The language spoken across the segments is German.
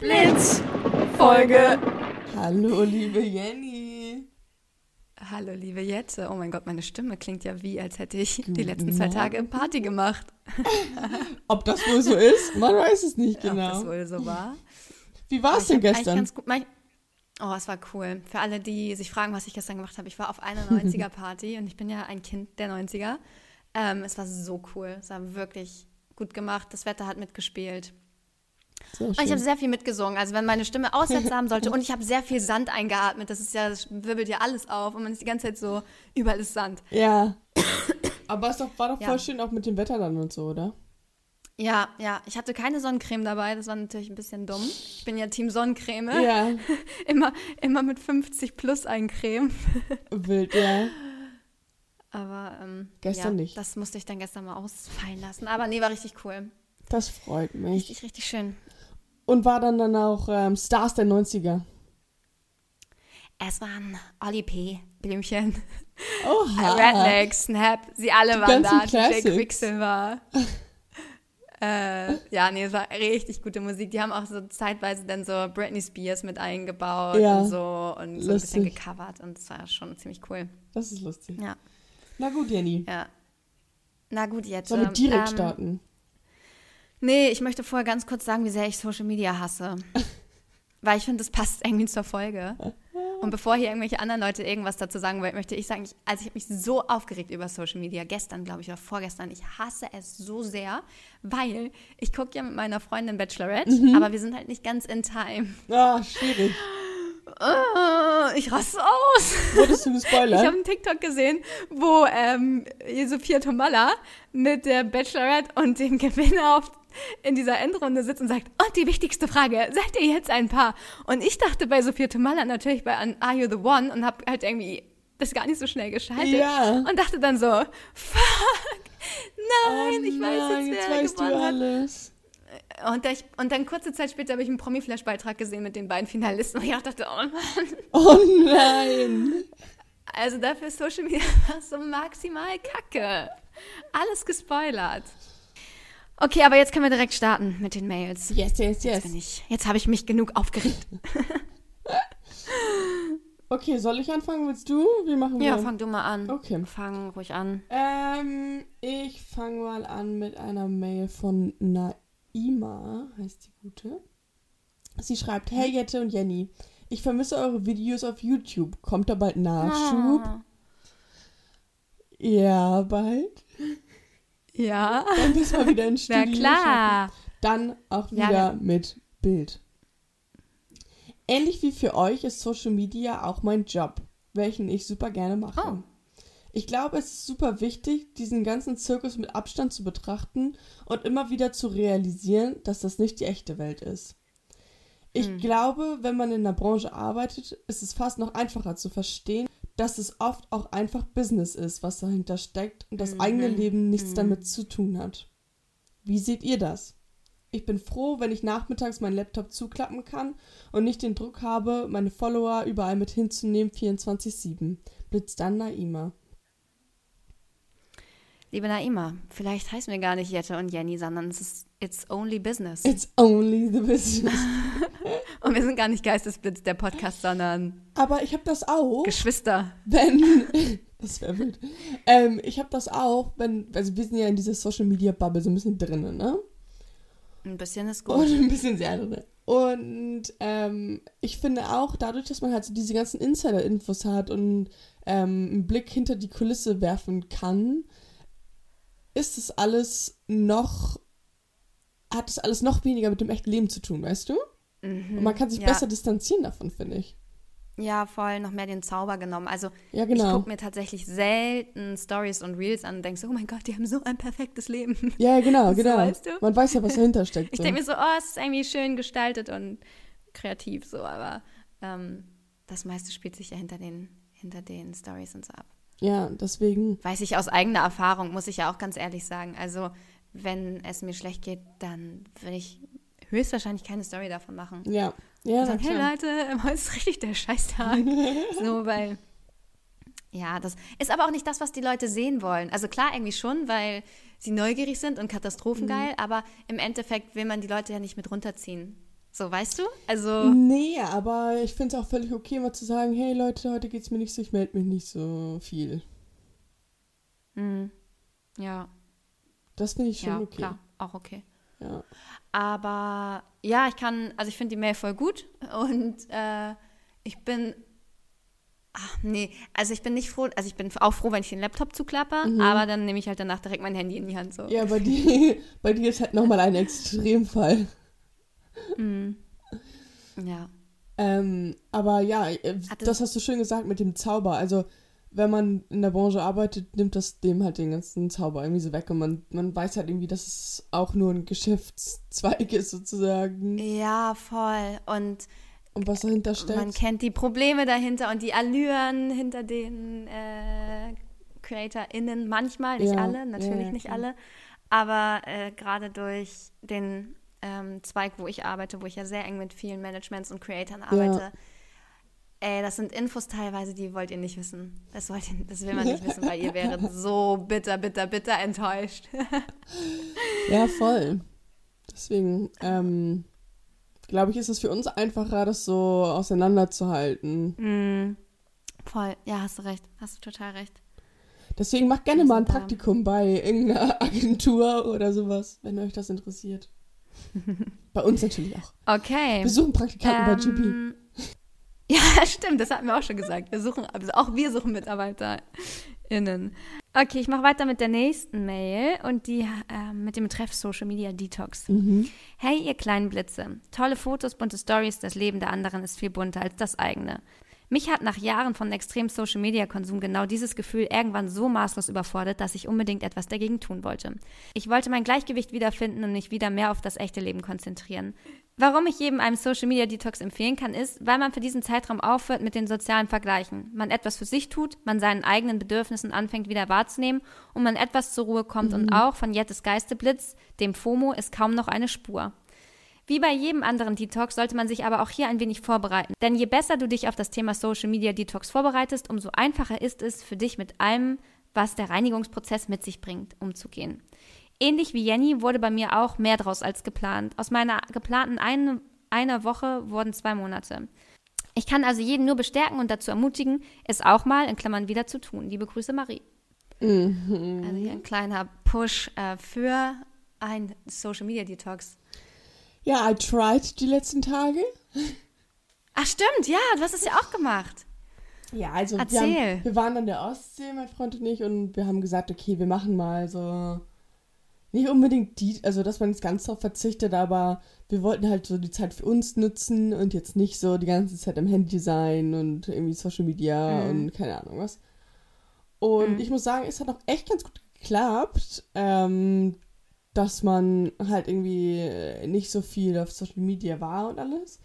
Blitz Folge. Hallo, liebe Jenny. Hallo, liebe Jette. Oh mein Gott, meine Stimme klingt ja wie, als hätte ich die letzten zwei Tage Party gemacht. Ob das wohl so ist? Man weiß es nicht genau. Ob das wohl so war. Wie war es denn gestern? Ganz gut, mein, oh, es war cool. Für alle, die sich fragen, was ich gestern gemacht habe, ich war auf einer 90er-Party und ich bin ja ein Kind der 90er. Ähm, es war so cool. Es war wirklich gut gemacht. Das Wetter hat mitgespielt. Und ich habe sehr viel mitgesungen. Also wenn meine Stimme Aussätze haben sollte und ich habe sehr viel Sand eingeatmet, das ist ja, das wirbelt ja alles auf und man ist die ganze Zeit so, überall ist Sand. Ja. Aber es war doch voll ja. schön auch mit dem Wetter dann und so, oder? Ja, ja. Ich hatte keine Sonnencreme dabei, das war natürlich ein bisschen dumm. Ich bin ja Team Sonnencreme. Ja. immer, immer mit 50 plus eincremen. Wild, ja. Aber ähm, gestern ja, nicht. Das musste ich dann gestern mal ausfallen lassen. Aber nee, war richtig cool. Das freut mich. Richtig, richtig schön. Und war dann dann auch ähm, Stars der 90er? Es waren Oli P., Blümchen, Oha. Redneck, Snap, sie alle Die waren da. Classics. DJ Quicksilver. äh, ja, nee, es war richtig gute Musik. Die haben auch so zeitweise dann so Britney Spears mit eingebaut ja, und so und so ein bisschen gecovert und es war schon ziemlich cool. Das ist lustig. Ja. Na gut, Jenny. Ja. Na gut, jetzt. Sollen wir direkt ähm, starten? Nee, ich möchte vorher ganz kurz sagen, wie sehr ich Social Media hasse. Weil ich finde, das passt irgendwie zur Folge. Und bevor hier irgendwelche anderen Leute irgendwas dazu sagen wollen, möchte ich sagen, ich, also ich habe mich so aufgeregt über Social Media, gestern, glaube ich, oder vorgestern. Ich hasse es so sehr, weil ich gucke ja mit meiner Freundin Bachelorette, mhm. aber wir sind halt nicht ganz in time. Ah, schwierig. Uh, ich raste aus. Wurdest du gespoilert? Ich habe einen TikTok gesehen, wo ähm, Sophia Tomalla mit der Bachelorette und dem Gewinner auf in dieser Endrunde sitzt und sagt, und die wichtigste Frage, seid ihr jetzt ein Paar? Und ich dachte bei Sophia Tomalla natürlich bei Are You the One und habe halt irgendwie das gar nicht so schnell geschaltet ja. und dachte dann so, fuck, nein, oh ich weiß nein, jetzt, wer jetzt du alles. Und, ich, und, dann kurze Zeit später habe ich einen Promi-Flash-Beitrag gesehen mit den beiden Finalisten und ich dachte, oh Mann. Oh nein. Also dafür ist Social Media so maximal kacke. Alles gespoilert. Okay, aber jetzt können wir direkt starten mit den Mails. Yes, yes, yes. Jetzt, jetzt habe ich mich genug aufgeregt. okay, soll ich anfangen? Willst du? Wie machen wir? Ja, fang du mal an. Okay. Fang ruhig an. Ähm, ich fange mal an mit einer Mail von Naima, heißt die gute. Sie schreibt, hey Jette und Jenny, ich vermisse eure Videos auf YouTube. Kommt da bald Nachschub? Ah. Ja, bald. Ja. Dann müssen wir wieder ins Studio. Na klar. Schaffen. Dann auch wieder ja. mit Bild. Ähnlich wie für euch ist Social Media auch mein Job, welchen ich super gerne mache. Oh. Ich glaube, es ist super wichtig, diesen ganzen Zirkus mit Abstand zu betrachten und immer wieder zu realisieren, dass das nicht die echte Welt ist. Ich hm. glaube, wenn man in der Branche arbeitet, ist es fast noch einfacher zu verstehen, dass es oft auch einfach Business ist, was dahinter steckt und das mhm. eigene Leben nichts mhm. damit zu tun hat. Wie seht ihr das? Ich bin froh, wenn ich nachmittags meinen Laptop zuklappen kann und nicht den Druck habe, meine Follower überall mit hinzunehmen 24-7. Blitzt dann Naima. Liebe Naima, vielleicht heißen wir gar nicht Jette und Jenny, sondern es ist It's Only Business. It's Only the Business. Und wir sind gar nicht Geistesblitz, der Podcast, sondern. Aber ich habe das auch. Geschwister. Wenn. das wäre wild. Ähm, ich habe das auch, wenn. Also, wir sind ja in dieser Social Media Bubble so ein bisschen drin, ne? Ein bisschen ist gut. Und ein bisschen sehr drin. Und ähm, ich finde auch, dadurch, dass man halt so diese ganzen Insider-Infos hat und ähm, einen Blick hinter die Kulisse werfen kann, ist es alles noch. hat es alles noch weniger mit dem echten Leben zu tun, weißt du? Mhm, und man kann sich ja. besser distanzieren davon, finde ich. Ja, voll noch mehr den Zauber genommen. Also ja, genau. ich gucke mir tatsächlich selten Stories und Reels an und denke so, oh mein Gott, die haben so ein perfektes Leben. Ja, genau, genau. weißt du? Man weiß ja, was dahinter steckt. ich so. denke mir so, oh, es ist irgendwie schön gestaltet und kreativ so, aber ähm, das meiste spielt sich ja hinter den, hinter den Stories und so ab. Ja, deswegen. Weiß ich aus eigener Erfahrung, muss ich ja auch ganz ehrlich sagen. Also, wenn es mir schlecht geht, dann will ich höchstwahrscheinlich keine Story davon machen. Ja. Ja, und sagen, hey Leute, heute ist richtig der Scheißtag. so, weil, ja, das ist aber auch nicht das, was die Leute sehen wollen. Also klar, irgendwie schon, weil sie neugierig sind und katastrophengeil, mhm. aber im Endeffekt will man die Leute ja nicht mit runterziehen. So, weißt du? Also. Nee, aber ich finde es auch völlig okay, mal zu sagen, hey Leute, heute geht es mir nicht so, ich melde mich nicht so viel. Mhm. Ja. Das finde ich schon ja, okay. Klar, auch okay. Ja. Aber ja, ich kann, also ich finde die Mail voll gut und äh, ich bin Ach, nee, also ich bin nicht froh, also ich bin auch froh, wenn ich den Laptop zuklappe, mhm. aber dann nehme ich halt danach direkt mein Handy in die Hand. So. Ja, bei dir, bei dir ist halt nochmal ein Extremfall. Mhm. Ja. Ähm, aber ja, äh, das hast du schön gesagt mit dem Zauber. Also, wenn man in der Branche arbeitet, nimmt das dem halt den ganzen Zauber irgendwie so weg und man, man weiß halt irgendwie, dass es auch nur ein Geschäftszweig ist sozusagen. Ja, voll. Und und was dahinter steckt. Man kennt die Probleme dahinter und die Allüren hinter den äh, CreatorInnen manchmal, nicht ja, alle, natürlich ja, nicht alle. Aber äh, gerade durch den ähm, Zweig, wo ich arbeite, wo ich ja sehr eng mit vielen Managements und Creatoren arbeite, ja. Ey, das sind Infos teilweise, die wollt ihr nicht wissen. Das, wollt ihr, das will man nicht wissen, weil ihr wäret so bitter, bitter, bitter enttäuscht. ja, voll. Deswegen, ähm, glaube ich, ist es für uns einfacher, das so auseinanderzuhalten. Mm, voll, ja, hast du recht. Hast du total recht. Deswegen macht gerne mal ein Praktikum bei irgendeiner Agentur oder sowas, wenn euch das interessiert. bei uns natürlich auch. Okay. Wir suchen Praktikanten ähm, bei GP. Ja, stimmt, das hatten wir auch schon gesagt. Wir suchen, also auch wir suchen MitarbeiterInnen. Okay, ich mache weiter mit der nächsten Mail und die äh, mit dem Betreff Social Media Detox. Mhm. Hey, ihr kleinen Blitze. Tolle Fotos, bunte Stories, das Leben der anderen ist viel bunter als das eigene. Mich hat nach Jahren von extrem Social Media Konsum genau dieses Gefühl irgendwann so maßlos überfordert, dass ich unbedingt etwas dagegen tun wollte. Ich wollte mein Gleichgewicht wiederfinden und mich wieder mehr auf das echte Leben konzentrieren. Warum ich jedem einem Social Media Detox empfehlen kann, ist, weil man für diesen Zeitraum aufhört mit den sozialen Vergleichen. Man etwas für sich tut, man seinen eigenen Bedürfnissen anfängt wieder wahrzunehmen und man etwas zur Ruhe kommt mhm. und auch von Jettes Geisteblitz, dem FOMO, ist kaum noch eine Spur. Wie bei jedem anderen Detox sollte man sich aber auch hier ein wenig vorbereiten. Denn je besser du dich auf das Thema Social Media Detox vorbereitest, umso einfacher ist es für dich mit allem, was der Reinigungsprozess mit sich bringt, umzugehen. Ähnlich wie Jenny wurde bei mir auch mehr draus als geplant. Aus meiner geplanten ein, einer Woche wurden zwei Monate. Ich kann also jeden nur bestärken und dazu ermutigen, es auch mal in Klammern wieder zu tun. Liebe Grüße, Marie. Mhm. Also hier ein kleiner Push äh, für ein Social Media Detox. Ja, I tried die letzten Tage. Ach stimmt, ja, du hast es ja auch gemacht. Ja, also wir, haben, wir, waren an der Ostsee, mein Freund und ich, und wir haben gesagt, okay, wir machen mal so nicht unbedingt die, also dass man jetzt ganz darauf verzichtet, aber wir wollten halt so die Zeit für uns nutzen und jetzt nicht so die ganze Zeit am Handy sein und irgendwie Social Media mhm. und keine Ahnung was. Und mhm. ich muss sagen, es hat auch echt ganz gut geklappt, ähm, dass man halt irgendwie nicht so viel auf Social Media war und alles.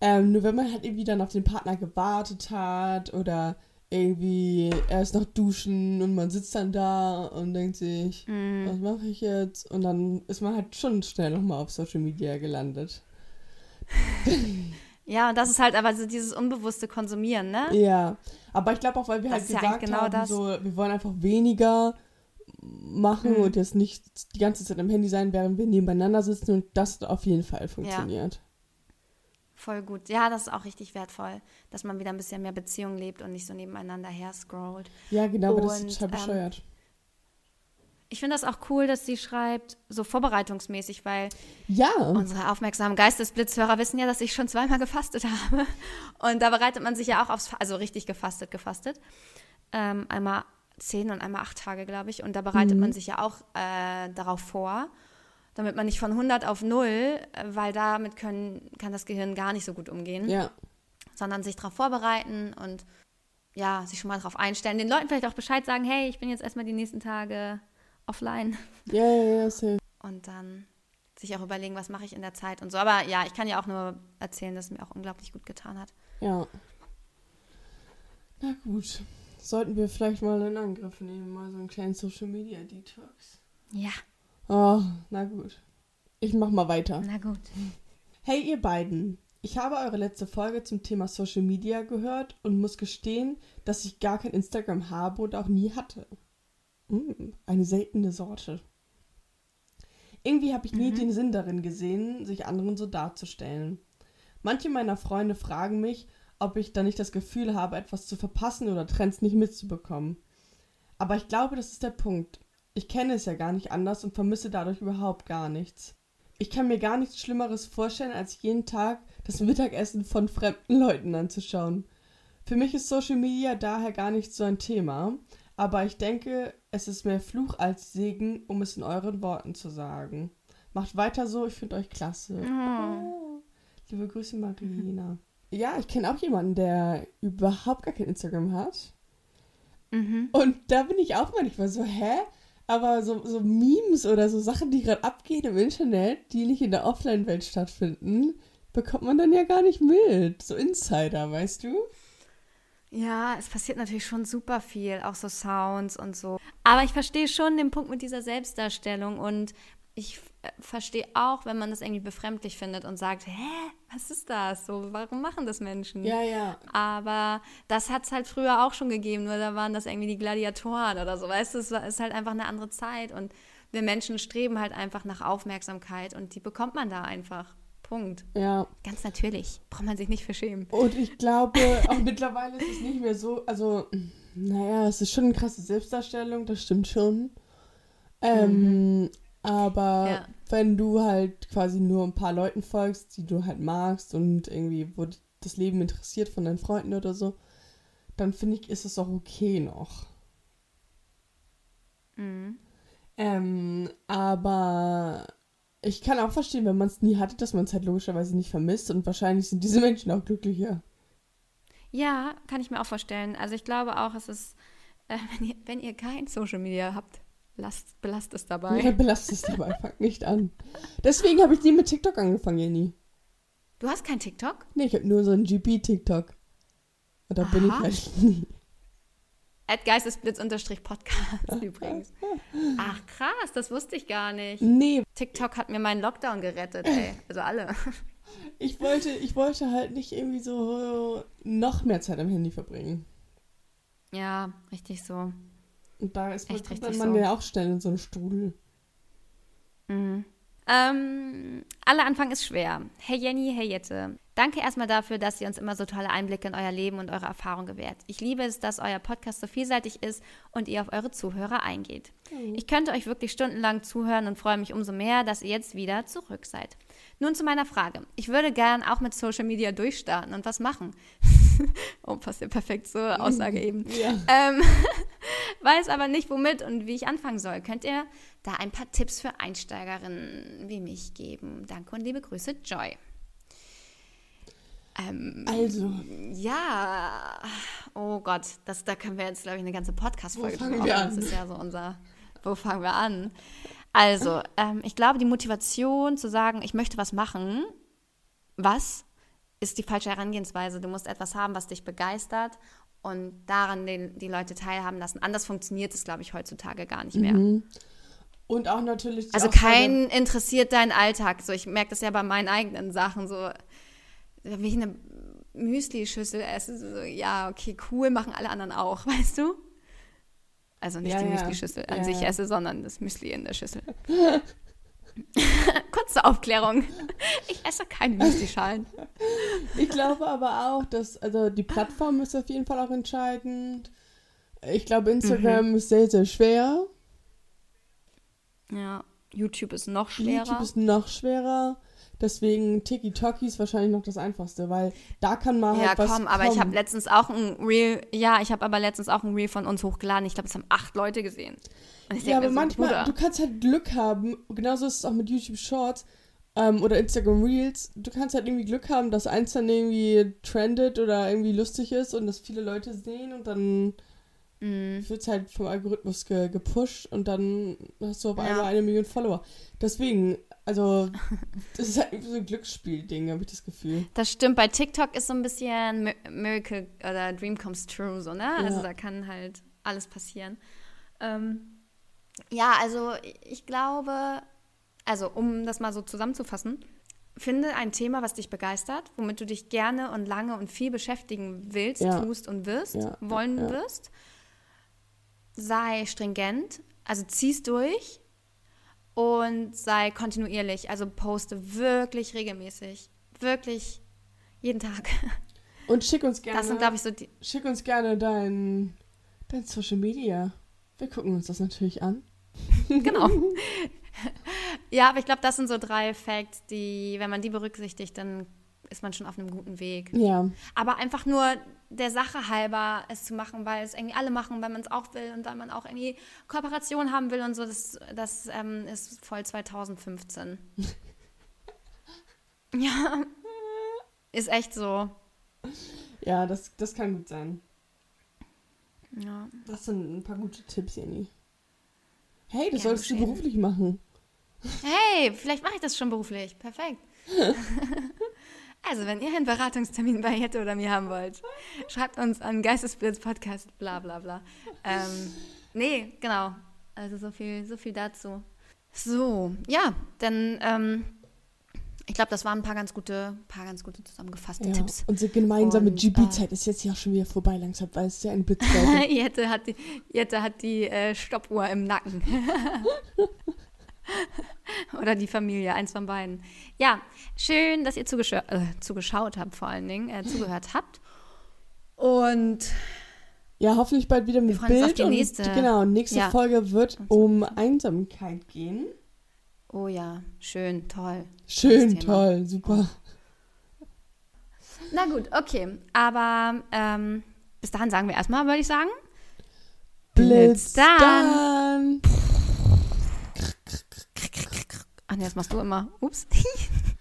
Ähm, nur wenn man halt irgendwie dann auf den Partner gewartet hat oder irgendwie erst noch duschen und man sitzt dann da und denkt sich, mm. was mache ich jetzt? Und dann ist man halt schon schnell nochmal auf Social Media gelandet. ja, und das ist halt aber so dieses unbewusste Konsumieren, ne? Ja, aber ich glaube auch, weil wir das halt gesagt ja genau haben, das. so, wir wollen einfach weniger machen mm. und jetzt nicht die ganze Zeit am Handy sein, während wir nebeneinander sitzen und das auf jeden Fall funktioniert. Ja. Voll gut. Ja, das ist auch richtig wertvoll, dass man wieder ein bisschen mehr Beziehung lebt und nicht so nebeneinander her scrollt. Ja, genau, aber das ist total ähm, bescheuert. ich finde das auch cool, dass sie schreibt, so vorbereitungsmäßig, weil ja. unsere aufmerksamen Geistesblitzhörer wissen ja, dass ich schon zweimal gefastet habe. Und da bereitet man sich ja auch aufs, also richtig gefastet, gefastet. Ähm, einmal zehn und einmal acht Tage, glaube ich. Und da bereitet mhm. man sich ja auch äh, darauf vor damit man nicht von 100 auf 0, äh, weil damit können, kann das Gehirn gar nicht so gut umgehen. Ja. Sondern sich darauf vorbereiten und ja, sich schon mal darauf einstellen. Den Leuten vielleicht auch Bescheid sagen, hey, ich bin jetzt erstmal die nächsten Tage offline. Ja, ja, ja, safe. Und dann sich auch überlegen, was mache ich in der Zeit und so. Aber ja, ich kann ja auch nur erzählen, dass es mir auch unglaublich gut getan hat. Ja. Na gut. Sollten wir vielleicht mal in Angriff nehmen, mal so einen kleinen Social Media Detox. Ja. Oh, na gut. Ich mach mal weiter. Na gut. Hey, ihr beiden. Ich habe eure letzte Folge zum Thema Social Media gehört und muss gestehen, dass ich gar kein Instagram habe und auch nie hatte. Mm, eine seltene Sorte. Irgendwie habe ich nie mhm. den Sinn darin gesehen, sich anderen so darzustellen. Manche meiner Freunde fragen mich, ob ich da nicht das Gefühl habe, etwas zu verpassen oder Trends nicht mitzubekommen. Aber ich glaube, das ist der Punkt. Ich kenne es ja gar nicht anders und vermisse dadurch überhaupt gar nichts. Ich kann mir gar nichts Schlimmeres vorstellen, als jeden Tag das Mittagessen von fremden Leuten anzuschauen. Für mich ist Social Media daher gar nicht so ein Thema, aber ich denke, es ist mehr Fluch als Segen, um es in euren Worten zu sagen. Macht weiter so, ich finde euch klasse. Oh. Liebe Grüße, Marina. Ja, ich kenne auch jemanden, der überhaupt gar kein Instagram hat. Mhm. Und da bin ich auch manchmal so, hä? Aber so, so Memes oder so Sachen, die gerade abgehen im Internet, die nicht in der Offline-Welt stattfinden, bekommt man dann ja gar nicht mit. So Insider, weißt du? Ja, es passiert natürlich schon super viel, auch so Sounds und so. Aber ich verstehe schon den Punkt mit dieser Selbstdarstellung und ich äh, verstehe auch, wenn man das irgendwie befremdlich findet und sagt, hä, was ist das? So, warum machen das Menschen? Ja, ja. Aber das hat es halt früher auch schon gegeben, nur da waren das irgendwie die Gladiatoren oder so, weißt du, es ist halt einfach eine andere Zeit und wir Menschen streben halt einfach nach Aufmerksamkeit und die bekommt man da einfach. Punkt. Ja. Ganz natürlich. Braucht man sich nicht verschämen. Und ich glaube, auch mittlerweile ist es nicht mehr so, also, naja, es ist schon eine krasse Selbstdarstellung, das stimmt schon. Ähm, mhm. Aber ja. wenn du halt quasi nur ein paar Leuten folgst, die du halt magst und irgendwie, wo das Leben interessiert von deinen Freunden oder so, dann finde ich, ist es auch okay noch. Mhm. Ähm, aber ich kann auch verstehen, wenn man es nie hatte, dass man es halt logischerweise nicht vermisst und wahrscheinlich sind diese Menschen auch glücklicher. Ja, kann ich mir auch vorstellen. Also ich glaube auch, es ist, äh, wenn, ihr, wenn ihr kein Social Media habt, Belast, belast es dabei. Ja, belast es dabei, fang nicht an. Deswegen habe ich nie mit TikTok angefangen, Jenny. Du hast kein TikTok? Nee, ich habe nur so ein GP-TikTok. Und da Aha. bin ich halt nie. Geistesblitz-Podcast übrigens. Ach krass, das wusste ich gar nicht. Nee. TikTok hat mir meinen Lockdown gerettet, ey. Also alle. Ich wollte, ich wollte halt nicht irgendwie so noch mehr Zeit am Handy verbringen. Ja, richtig so. Und da ist Echt, man, man so. ja auch schnell in so einen Strudel. Mhm. Ähm, aller Anfang ist schwer. Hey Jenny, hey Jette. Danke erstmal dafür, dass ihr uns immer so tolle Einblicke in euer Leben und eure Erfahrungen gewährt. Ich liebe es, dass euer Podcast so vielseitig ist und ihr auf eure Zuhörer eingeht. Mhm. Ich könnte euch wirklich stundenlang zuhören und freue mich umso mehr, dass ihr jetzt wieder zurück seid. Nun zu meiner Frage. Ich würde gern auch mit Social Media durchstarten und was machen. oh, passt ja perfekt zur Aussage eben. Ja. Ähm, weiß aber nicht, womit und wie ich anfangen soll. Könnt ihr da ein paar Tipps für Einsteigerinnen wie mich geben? Danke und liebe Grüße, Joy. Ähm, also. Ja. Oh Gott, das, da können wir jetzt, glaube ich, eine ganze Podcast-Folge drüber machen. Das ist ja so unser. Wo fangen wir an? Also, ähm, ich glaube, die Motivation zu sagen, ich möchte was machen, was ist die falsche Herangehensweise. Du musst etwas haben, was dich begeistert und daran den, die Leute teilhaben lassen. Anders funktioniert es, glaube ich, heutzutage gar nicht mehr. Mhm. Und auch natürlich. also keinen interessiert deinen Alltag. So, ich merke das ja bei meinen eigenen Sachen. So, wenn ich eine Müsli-Schüssel esse, so, ja, okay, cool, machen alle anderen auch, weißt du? Also nicht ja, die ja. Müsli-Schüssel an ja, sich esse, sondern das Müsli in der Schüssel. Kurze Aufklärung. Ich esse keine Müsli-Schalen. Ich glaube aber auch, dass, also die Plattform ist auf jeden Fall auch entscheidend. Ich glaube, Instagram mhm. ist sehr, sehr schwer. Ja, YouTube ist noch schwerer. YouTube ist noch schwerer. Deswegen Tiki-Toki ist wahrscheinlich noch das Einfachste, weil da kann man halt ja, was komm, aber kommen. ich habe letztens auch ein Reel, ja, ich habe aber letztens auch ein Reel von uns hochgeladen. Ich glaube, es haben acht Leute gesehen. ja, aber so, manchmal, Bruder. du kannst halt Glück haben. Genauso ist es auch mit YouTube Shorts ähm, oder Instagram Reels. Du kannst halt irgendwie Glück haben, dass eins dann irgendwie trendet oder irgendwie lustig ist und das viele Leute sehen und dann mm. wird es halt vom Algorithmus ge gepusht und dann hast du auf einmal ja. eine Million Follower. Deswegen, also, das ist halt so ein Glücksspiel-Ding, habe ich das Gefühl. Das stimmt. Bei TikTok ist so ein bisschen Miracle oder Dream Comes True, so, ne? Ja. Also, da kann halt alles passieren. Ähm, ja, also, ich glaube, also, um das mal so zusammenzufassen, finde ein Thema, was dich begeistert, womit du dich gerne und lange und viel beschäftigen willst, ja. tust und wirst, ja. wollen wirst. Sei stringent, also zieh's durch und sei kontinuierlich. Also poste wirklich regelmäßig. Wirklich jeden Tag. Und schick uns gerne. Das sind, glaube ich, so die. Schick uns gerne dein, dein Social Media. Wir gucken uns das natürlich an. genau. ja, aber ich glaube, das sind so drei Facts, die, wenn man die berücksichtigt, dann ist man schon auf einem guten Weg. Ja. Aber einfach nur der Sache halber es zu machen, weil es irgendwie alle machen, weil man es auch will und weil man auch irgendwie Kooperation haben will und so, das, das ähm, ist voll 2015. ja. Ist echt so. Ja, das, das kann gut sein. Ja. Das sind ein paar gute Tipps, Jenny. Hey, das solltest du beruflich machen. Hey, vielleicht mache ich das schon beruflich. Perfekt. also, wenn ihr einen Beratungstermin bei Jette oder mir haben wollt, schreibt uns an Geistesblitz Podcast, bla bla bla. Ähm, nee, genau. Also so viel, so viel dazu. So, ja, dann ähm, ich glaube, das waren ein paar ganz gute, paar ganz gute zusammengefasste ja, Tipps. Unsere gemeinsame GB-Zeit äh, ist jetzt ja schon wieder vorbei langsam, weil es ja ein Blitz Jette hat die, Jette hat die äh, Stoppuhr im Nacken. Oder die Familie, eins von beiden. Ja, schön, dass ihr zugescha äh, zugeschaut habt, vor allen Dingen, äh, zugehört habt. Und ja, hoffentlich bald wieder mit Bild. Auf die nächste. Und, genau, nächste ja. Folge wird um Einsamkeit gehen. Oh ja, schön, toll. Schön, toll, super. Na gut, okay. Aber ähm, bis dahin sagen wir erstmal, würde ich sagen. Blitz dann. Ach nee, das machst du immer. Ups.